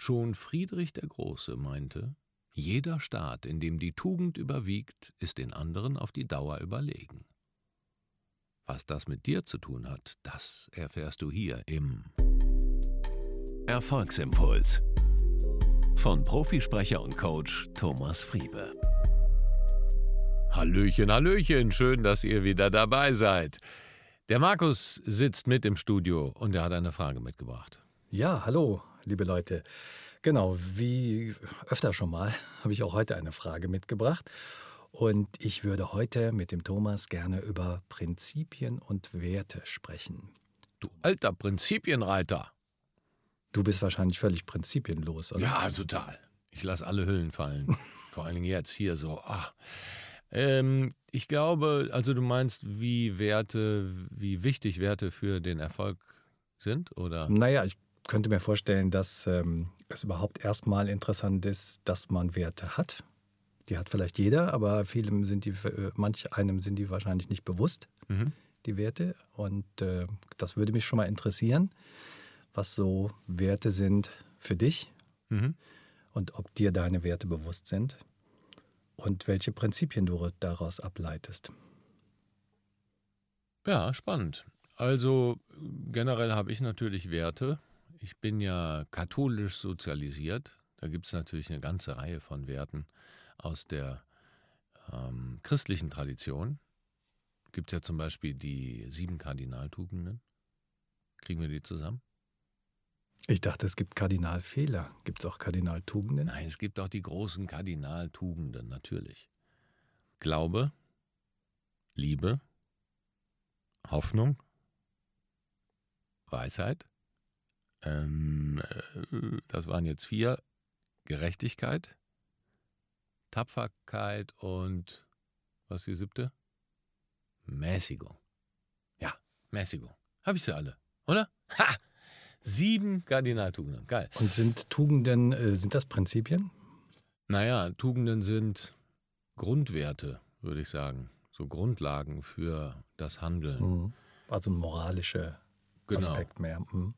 Schon Friedrich der Große meinte, jeder Staat, in dem die Tugend überwiegt, ist den anderen auf die Dauer überlegen. Was das mit dir zu tun hat, das erfährst du hier im Erfolgsimpuls von Profisprecher und Coach Thomas Friebe. Hallöchen, Hallöchen, schön, dass ihr wieder dabei seid. Der Markus sitzt mit im Studio und er hat eine Frage mitgebracht. Ja, hallo, liebe Leute. Genau, wie öfter schon mal habe ich auch heute eine Frage mitgebracht. Und ich würde heute mit dem Thomas gerne über Prinzipien und Werte sprechen. Du alter Prinzipienreiter. Du bist wahrscheinlich völlig prinzipienlos, oder? Ja, total. Ich lasse alle Hüllen fallen. Vor allen Dingen jetzt hier so. Ach. Ähm, ich glaube, also du meinst, wie Werte, wie wichtig Werte für den Erfolg sind, oder? Naja, ich könnte mir vorstellen, dass ähm, es überhaupt erstmal interessant ist, dass man Werte hat. Die hat vielleicht jeder, aber vielem sind die, äh, manch einem sind die wahrscheinlich nicht bewusst, mhm. die Werte. Und äh, das würde mich schon mal interessieren, was so Werte sind für dich mhm. und ob dir deine Werte bewusst sind und welche Prinzipien du daraus ableitest. Ja, spannend. Also generell habe ich natürlich Werte. Ich bin ja katholisch sozialisiert. Da gibt es natürlich eine ganze Reihe von Werten aus der ähm, christlichen Tradition. Gibt es ja zum Beispiel die sieben Kardinaltugenden. Kriegen wir die zusammen? Ich dachte, es gibt Kardinalfehler. Gibt es auch Kardinaltugenden? Nein, es gibt auch die großen Kardinaltugenden, natürlich. Glaube, Liebe, Hoffnung, Weisheit, ähm, äh, das waren jetzt vier, Gerechtigkeit, Tapferkeit und was ist die siebte? Mäßigung. Ja, Mäßigung. Habe ich sie alle, oder? Ha! Sieben Kardinaltugenden. Geil. Und sind Tugenden, äh, sind das Prinzipien? Naja, Tugenden sind Grundwerte, würde ich sagen. So Grundlagen für das Handeln. Mhm. Also ein moralischer genau. Aspekt mehr. Mhm.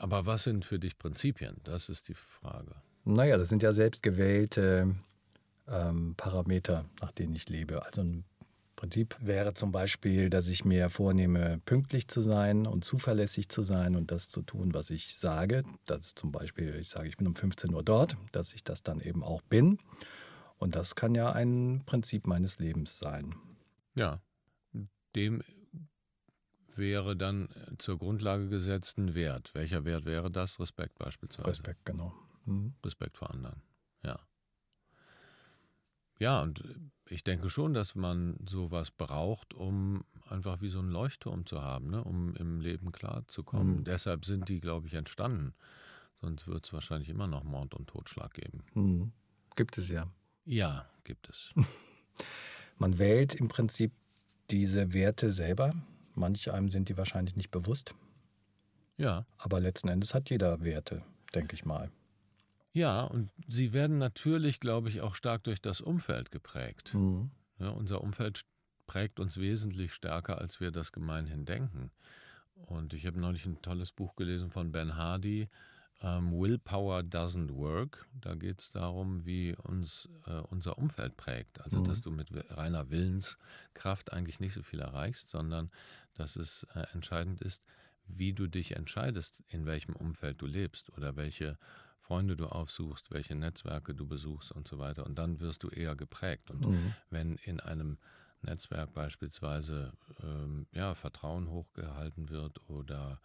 Aber was sind für dich Prinzipien? Das ist die Frage. Naja, das sind ja selbstgewählte ähm, Parameter, nach denen ich lebe. Also ein Prinzip wäre zum Beispiel, dass ich mir vornehme, pünktlich zu sein und zuverlässig zu sein und das zu tun, was ich sage. Dass zum Beispiel, ich sage, ich bin um 15 Uhr dort, dass ich das dann eben auch bin. Und das kann ja ein Prinzip meines Lebens sein. Ja, dem wäre dann zur Grundlage gesetzt ein Wert. Welcher Wert wäre das? Respekt beispielsweise. Respekt, genau. Mhm. Respekt vor anderen, ja. Ja, und ich denke schon, dass man sowas braucht, um einfach wie so ein Leuchtturm zu haben, ne? um im Leben klarzukommen. Mhm. Deshalb sind die, glaube ich, entstanden. Sonst wird es wahrscheinlich immer noch Mord und Totschlag geben. Mhm. Gibt es ja. Ja, gibt es. man wählt im Prinzip diese Werte selber. Manch einem sind die wahrscheinlich nicht bewusst. Ja. Aber letzten Endes hat jeder Werte, denke ich mal. Ja, und sie werden natürlich, glaube ich, auch stark durch das Umfeld geprägt. Mhm. Ja, unser Umfeld prägt uns wesentlich stärker, als wir das gemeinhin denken. Und ich habe neulich ein tolles Buch gelesen von Ben Hardy, ähm, Willpower Doesn't Work. Da geht es darum, wie uns äh, unser Umfeld prägt. Also, mhm. dass du mit reiner Willenskraft eigentlich nicht so viel erreichst, sondern dass es äh, entscheidend ist, wie du dich entscheidest, in welchem Umfeld du lebst oder welche Freunde du aufsuchst, welche Netzwerke du besuchst und so weiter. Und dann wirst du eher geprägt. Und mhm. wenn in einem Netzwerk beispielsweise ähm, ja, Vertrauen hochgehalten wird oder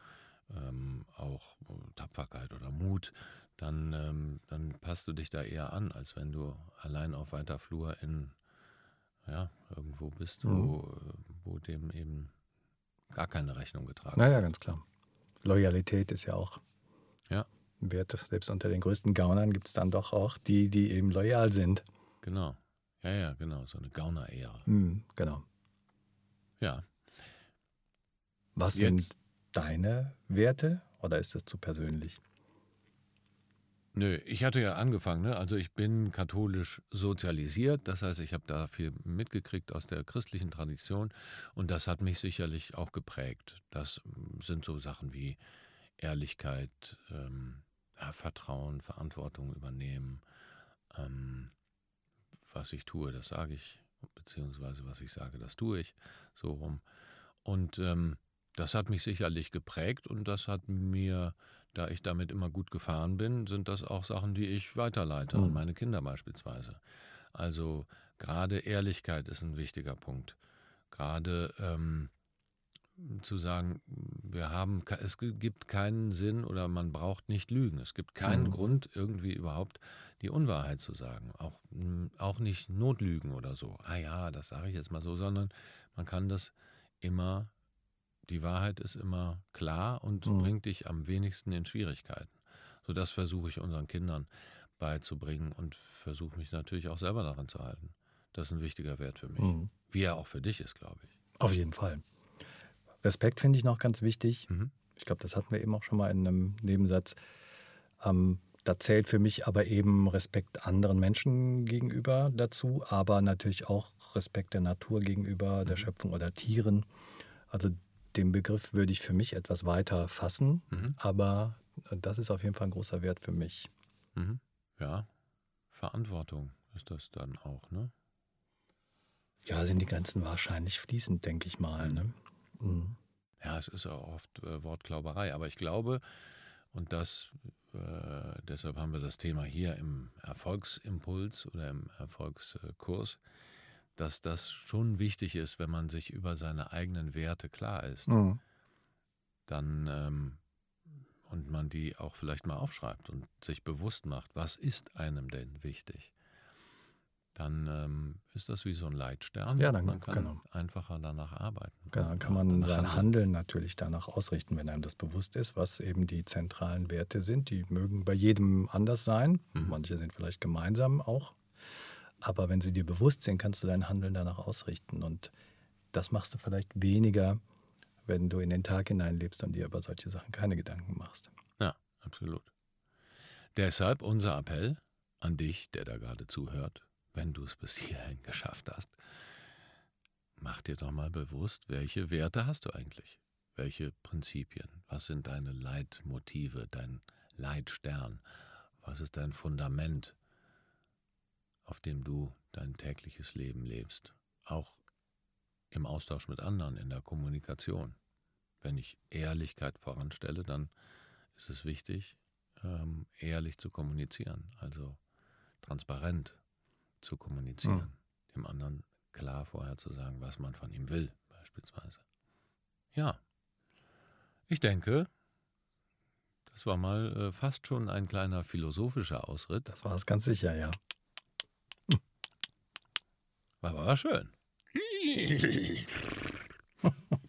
ähm, auch Tapferkeit oder Mut, dann, ähm, dann passt du dich da eher an, als wenn du allein auf weiter Flur in ja, irgendwo bist, mhm. wo, wo dem eben gar keine Rechnung getragen wird. Naja, ganz klar. Loyalität ist ja auch ja wird, selbst unter den größten Gaunern gibt es dann doch auch die, die eben loyal sind. Genau. Ja, ja, genau. So eine Gauner-Ära. Mhm, genau. Ja. Was Jetzt. sind deine Werte oder ist das zu persönlich? Nö, ich hatte ja angefangen, ne? also ich bin katholisch sozialisiert, das heißt, ich habe da viel mitgekriegt aus der christlichen Tradition und das hat mich sicherlich auch geprägt. Das sind so Sachen wie Ehrlichkeit, ähm, ja, Vertrauen, Verantwortung übernehmen. Ähm, was ich tue, das sage ich, beziehungsweise was ich sage, das tue ich, so rum. Und ähm, das hat mich sicherlich geprägt und das hat mir, da ich damit immer gut gefahren bin, sind das auch Sachen, die ich weiterleite mhm. an meine Kinder beispielsweise. Also gerade Ehrlichkeit ist ein wichtiger Punkt. Gerade ähm, zu sagen, wir haben, es gibt keinen Sinn oder man braucht nicht lügen. Es gibt keinen mhm. Grund, irgendwie überhaupt die Unwahrheit zu sagen. Auch, auch nicht Notlügen oder so. Ah ja, das sage ich jetzt mal so, sondern man kann das immer, die Wahrheit ist immer klar und mhm. bringt dich am wenigsten in Schwierigkeiten. So das versuche ich unseren Kindern beizubringen und versuche mich natürlich auch selber daran zu halten. Das ist ein wichtiger Wert für mich. Mhm. Wie er auch für dich ist, glaube ich. Auf jeden Fall. Respekt finde ich noch ganz wichtig. Mhm. Ich glaube, das hatten wir eben auch schon mal in einem Nebensatz. Ähm, da zählt für mich aber eben Respekt anderen Menschen gegenüber dazu, aber natürlich auch Respekt der Natur gegenüber, mhm. der Schöpfung oder Tieren. Also den Begriff würde ich für mich etwas weiter fassen, mhm. aber das ist auf jeden Fall ein großer Wert für mich. Mhm. Ja, Verantwortung ist das dann auch, ne? Ja, sind die Grenzen wahrscheinlich fließend, denke ich mal. Ne? Mhm. Ja, es ist auch oft äh, Wortklauberei, aber ich glaube, und das, äh, deshalb haben wir das Thema hier im Erfolgsimpuls oder im Erfolgskurs, dass das schon wichtig ist, wenn man sich über seine eigenen Werte klar ist. Mhm. Dann ähm, und man die auch vielleicht mal aufschreibt und sich bewusst macht, was ist einem denn wichtig dann ähm, ist das wie so ein Leitstern. Ja, dann man kann genau. einfacher danach arbeiten. Genau, dann kann man sein Handeln natürlich danach ausrichten, wenn einem das bewusst ist, was eben die zentralen Werte sind. Die mögen bei jedem anders sein. Mhm. Manche sind vielleicht gemeinsam auch. Aber wenn sie dir bewusst sind, kannst du dein Handeln danach ausrichten. Und das machst du vielleicht weniger, wenn du in den Tag hineinlebst und dir über solche Sachen keine Gedanken machst. Ja, absolut. Deshalb unser Appell an dich, der da gerade zuhört wenn du es bis hierhin geschafft hast, mach dir doch mal bewusst, welche Werte hast du eigentlich? Welche Prinzipien? Was sind deine Leitmotive, dein Leitstern? Was ist dein Fundament, auf dem du dein tägliches Leben lebst? Auch im Austausch mit anderen, in der Kommunikation. Wenn ich Ehrlichkeit voranstelle, dann ist es wichtig, ähm, ehrlich zu kommunizieren, also transparent zu kommunizieren, mhm. dem anderen klar vorher zu sagen, was man von ihm will, beispielsweise. Ja, ich denke, das war mal äh, fast schon ein kleiner philosophischer Ausritt. Das war es ganz sicher, ja. War schön.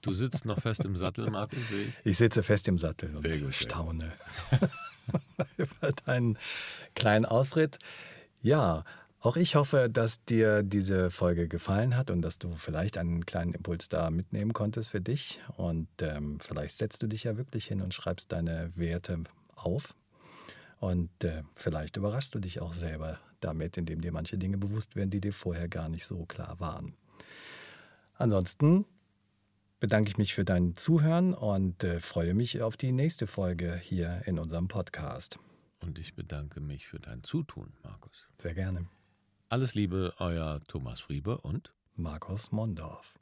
Du sitzt noch fest im Sattel, Markus, sehe ich. Ich sitze fest im Sattel und gut, staune über deinen kleinen Ausritt. Ja, auch ich hoffe, dass dir diese Folge gefallen hat und dass du vielleicht einen kleinen Impuls da mitnehmen konntest für dich. Und ähm, vielleicht setzt du dich ja wirklich hin und schreibst deine Werte auf. Und äh, vielleicht überraschst du dich auch selber damit, indem dir manche Dinge bewusst werden, die dir vorher gar nicht so klar waren. Ansonsten bedanke ich mich für dein Zuhören und äh, freue mich auf die nächste Folge hier in unserem Podcast. Und ich bedanke mich für dein Zutun, Markus. Sehr gerne. Alles Liebe, euer Thomas Friebe und Markus Mondorf.